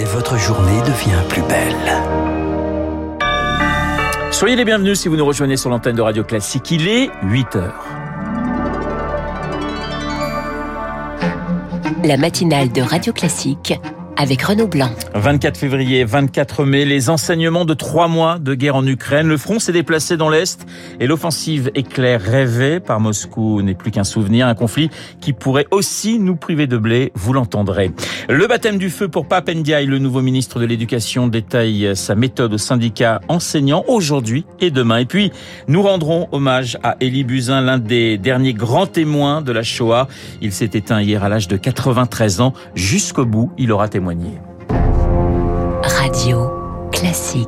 et votre journée devient plus belle. Soyez les bienvenus si vous nous rejoignez sur l'antenne de Radio Classique. Il est 8 heures. La matinale de Radio Classique avec Renaud Blanc. 24 février, 24 mai, les enseignements de trois mois de guerre en Ukraine. Le front s'est déplacé dans l'Est et l'offensive éclair rêvée par Moscou n'est plus qu'un souvenir, un conflit qui pourrait aussi nous priver de blé, vous l'entendrez. Le baptême du feu pour Pape Ndiaye, le nouveau ministre de l'Éducation, détaille sa méthode au syndicat enseignants aujourd'hui et demain. Et puis, nous rendrons hommage à Élie Buzyn, l'un des derniers grands témoins de la Shoah. Il s'est éteint hier à l'âge de 93 ans. Jusqu'au bout, il aura témoigné. Radio Classique.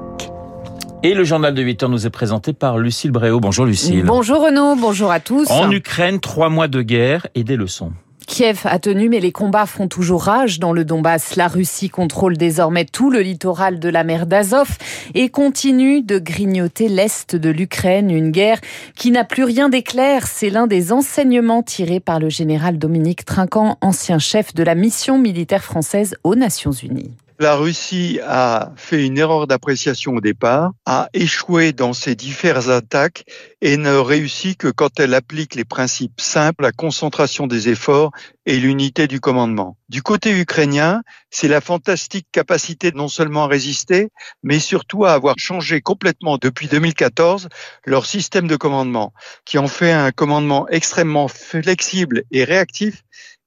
Et le journal de 8 heures nous est présenté par Lucille Bréau. Bonjour Lucille. Bonjour Renaud, bonjour à tous. En Ukraine, trois mois de guerre et des leçons. Kiev a tenu, mais les combats font toujours rage dans le Donbass. La Russie contrôle désormais tout le littoral de la mer d'Azov et continue de grignoter l'est de l'Ukraine. Une guerre qui n'a plus rien d'éclair. C'est l'un des enseignements tirés par le général Dominique Trinquant, ancien chef de la mission militaire française aux Nations Unies. La Russie a fait une erreur d'appréciation au départ, a échoué dans ses diverses attaques et ne réussit que quand elle applique les principes simples, la concentration des efforts et l'unité du commandement. Du côté ukrainien, c'est la fantastique capacité non seulement à résister, mais surtout à avoir changé complètement depuis 2014 leur système de commandement, qui en fait un commandement extrêmement flexible et réactif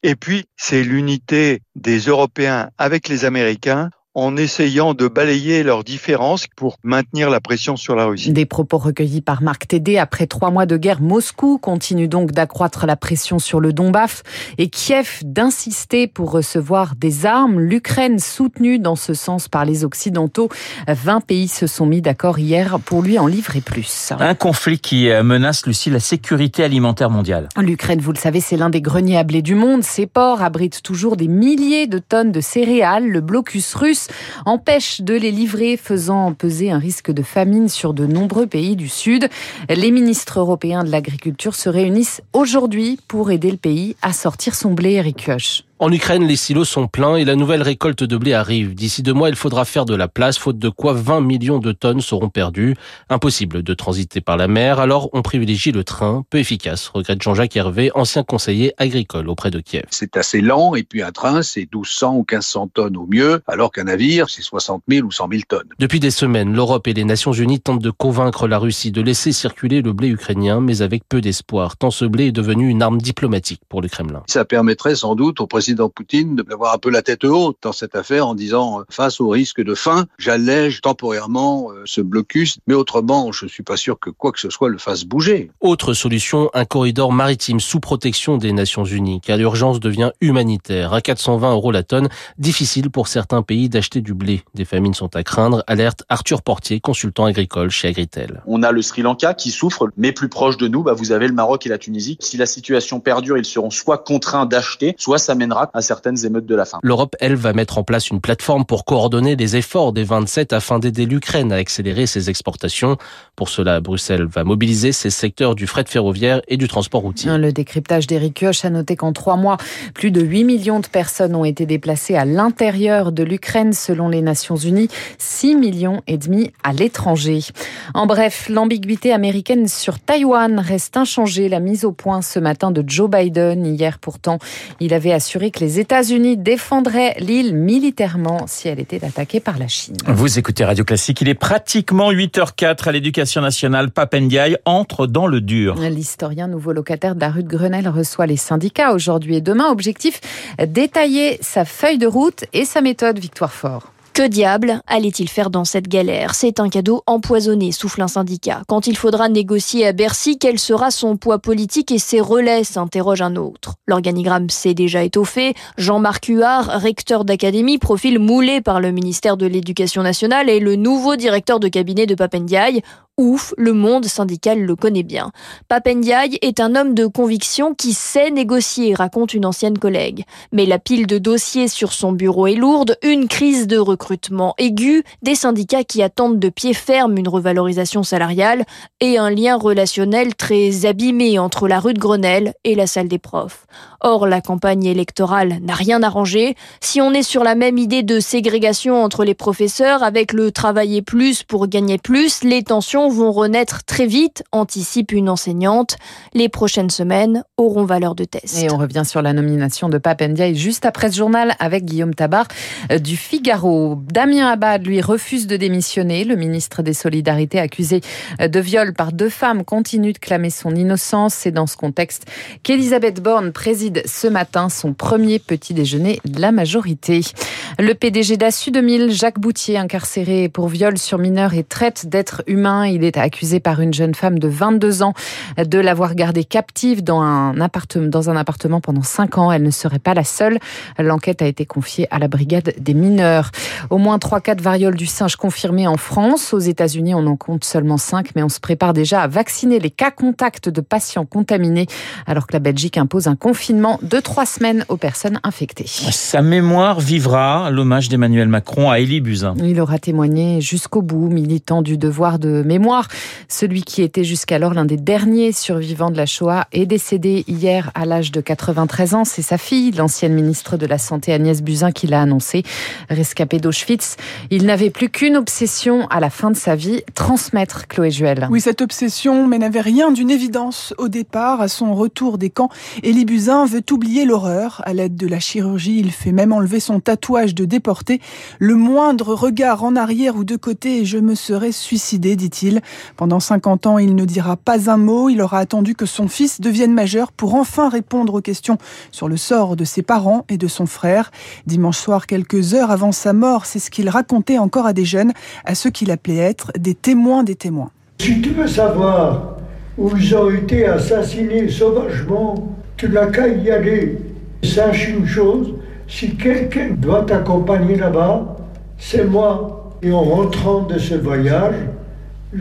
et puis, c'est l'unité des Européens avec les Américains en essayant de balayer leurs différences pour maintenir la pression sur la Russie. Des propos recueillis par Marc Tédé après trois mois de guerre. Moscou continue donc d'accroître la pression sur le Donbass et Kiev d'insister pour recevoir des armes. L'Ukraine soutenue dans ce sens par les Occidentaux. 20 pays se sont mis d'accord hier pour lui en livrer plus. Un conflit qui menace, Lucie, la sécurité alimentaire mondiale. L'Ukraine, vous le savez, c'est l'un des greniers à blé du monde. Ses ports abritent toujours des milliers de tonnes de céréales. Le blocus russe empêche de les livrer, faisant peser un risque de famine sur de nombreux pays du Sud. Les ministres européens de l'agriculture se réunissent aujourd'hui pour aider le pays à sortir son blé, Eric Kioch. En Ukraine, les silos sont pleins et la nouvelle récolte de blé arrive. D'ici deux mois, il faudra faire de la place, faute de quoi 20 millions de tonnes seront perdues. Impossible de transiter par la mer, alors on privilégie le train, peu efficace, regrette Jean-Jacques Hervé, ancien conseiller agricole auprès de Kiev. C'est assez lent et puis un train, c'est 1200 ou 1500 tonnes au mieux, alors qu'un navire, c'est 60 000 ou 100 000 tonnes. Depuis des semaines, l'Europe et les Nations Unies tentent de convaincre la Russie de laisser circuler le blé ukrainien, mais avec peu d'espoir, tant ce blé est devenu une arme diplomatique pour le Kremlin. Ça permettrait sans doute au président Poutine d'avoir un peu la tête haute dans cette affaire en disant face au risque de faim, j'allège temporairement ce blocus, mais autrement, je suis pas sûr que quoi que ce soit le fasse bouger. Autre solution, un corridor maritime sous protection des Nations Unies, car l'urgence devient humanitaire. À 420 euros la tonne, difficile pour certains pays d'acheter du blé. Des famines sont à craindre, alerte Arthur Portier, consultant agricole chez Agritel. On a le Sri Lanka qui souffre, mais plus proche de nous, bah vous avez le Maroc et la Tunisie. Si la situation perdure, ils seront soit contraints d'acheter, soit ça mènera à certaines émeutes de la faim. L'Europe, elle, va mettre en place une plateforme pour coordonner les efforts des 27 afin d'aider l'Ukraine à accélérer ses exportations. Pour cela, Bruxelles va mobiliser ses secteurs du fret ferroviaire et du transport routier. Le décryptage d'Éric Kioch a noté qu'en trois mois, plus de 8 millions de personnes ont été déplacées à l'intérieur de l'Ukraine selon les Nations Unies, 6 millions et demi à l'étranger. En bref, l'ambiguïté américaine sur Taïwan reste inchangée. La mise au point ce matin de Joe Biden. Hier pourtant, il avait assuré que les États-Unis défendraient l'île militairement si elle était attaquée par la Chine. Vous écoutez Radio Classique, il est pratiquement 8h04 à l'éducation nationale. Papendiaï entre dans le dur. L'historien nouveau locataire de la rue de Grenelle reçoit les syndicats aujourd'hui et demain. Objectif, détailler sa feuille de route et sa méthode Victoire Fort. Que diable allait-il faire dans cette galère? C'est un cadeau empoisonné, souffle un syndicat. Quand il faudra négocier à Bercy, quel sera son poids politique et ses relais? s'interroge un autre. L'organigramme s'est déjà étoffé. Jean-Marc Huard, recteur d'académie, profil moulé par le ministère de l'Éducation nationale, et le nouveau directeur de cabinet de Papendiaï. Ouf, le monde syndical le connaît bien. Papendiaï est un homme de conviction qui sait négocier, raconte une ancienne collègue. Mais la pile de dossiers sur son bureau est lourde, une crise de recrutement aiguë, des syndicats qui attendent de pied ferme une revalorisation salariale et un lien relationnel très abîmé entre la rue de Grenelle et la salle des profs. Or, la campagne électorale n'a rien arrangé. Si on est sur la même idée de ségrégation entre les professeurs avec le travailler plus pour gagner plus, les tensions vont renaître très vite, anticipe une enseignante. Les prochaines semaines auront valeur de test. Et on revient sur la nomination de Papendia juste après ce journal avec Guillaume Tabar euh, du Figaro. Damien Abad, lui, refuse de démissionner. Le ministre des Solidarités, accusé euh, de viol par deux femmes, continue de clamer son innocence. C'est dans ce contexte qu'Elisabeth Borne préside ce matin son premier petit déjeuner de la majorité. Le PDG d'Assu 2000, Jacques Boutier, incarcéré pour viol sur mineur et traite d'être humain. Il est accusé par une jeune femme de 22 ans de l'avoir gardée captive dans un appartement, dans un appartement pendant 5 ans. Elle ne serait pas la seule. L'enquête a été confiée à la brigade des mineurs. Au moins 3 cas de variole du singe confirmés en France. Aux États-Unis, on en compte seulement 5, mais on se prépare déjà à vacciner les cas contacts de patients contaminés, alors que la Belgique impose un confinement de 3 semaines aux personnes infectées. Sa mémoire vivra l'hommage d'Emmanuel Macron à Élie Buzyn. Il aura témoigné jusqu'au bout, militant du devoir de mémoire. Celui qui était jusqu'alors l'un des derniers survivants de la Shoah est décédé hier à l'âge de 93 ans. C'est sa fille, l'ancienne ministre de la Santé Agnès Buzyn, qui l'a annoncé. Rescapé d'Auschwitz, il n'avait plus qu'une obsession à la fin de sa vie, transmettre Chloé Juel. Oui, cette obsession, mais n'avait rien d'une évidence au départ. À son retour des camps, Élie Buzyn veut oublier l'horreur. À l'aide de la chirurgie, il fait même enlever son tatouage de déporté. Le moindre regard en arrière ou de côté je me serais suicidé, dit-il. Pendant 50 ans, il ne dira pas un mot. Il aura attendu que son fils devienne majeur pour enfin répondre aux questions sur le sort de ses parents et de son frère. Dimanche soir, quelques heures avant sa mort, c'est ce qu'il racontait encore à des jeunes, à ceux qu'il appelait être des témoins des témoins. Si tu veux savoir où ils ont été assassinés sauvagement, tu n'as qu'à y aller. Sache une chose, si quelqu'un doit t'accompagner là-bas, c'est moi. Et en rentrant de ce voyage,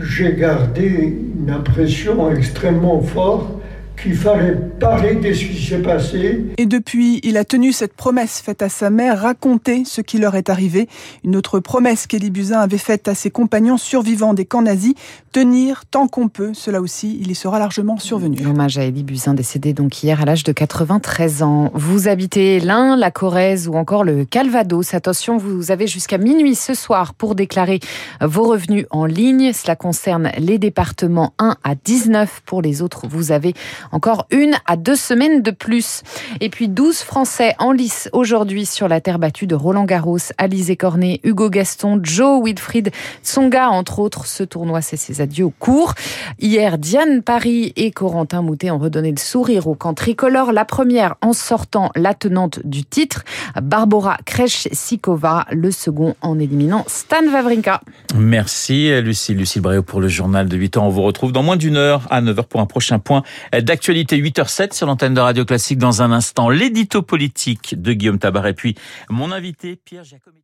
j'ai gardé une impression extrêmement forte qu'il fallait parler de ce qui s'est passé. Et depuis, il a tenu cette promesse faite à sa mère, raconter ce qui leur est arrivé. Une autre promesse qu'Élie Buzyn avait faite à ses compagnons survivants des camps nazis, tenir tant qu'on peut. Cela aussi, il y sera largement survenu. Hommage à Élie Buzyn, décédé donc hier à l'âge de 93 ans. Vous habitez l'Ain, la Corrèze ou encore le Calvados. Attention, vous avez jusqu'à minuit ce soir pour déclarer vos revenus en ligne. Cela concerne les départements 1 à 19. Pour les autres, vous avez encore une à deux semaines de plus. Et puis 12 Français en lice aujourd'hui sur la terre battue de Roland Garros, Alizé Cornet, Hugo Gaston, Joe Wilfried Tsonga, entre autres. Ce tournoi, c'est ses adieux au cours. Hier, Diane Paris et Corentin Moutet ont redonné le sourire au camp tricolore. La première en sortant la tenante du titre, Barbara Krejcikova, le second en éliminant Stan Wawrinka. Merci Lucie, Lucie Bréau pour le journal de 8 ans. On vous retrouve dans moins d'une heure à 9h pour un prochain point d'actualité 8h07 sur l'antenne de Radio Classique dans un instant. L'édito politique de Guillaume Tabar et puis mon invité Pierre Jacomet.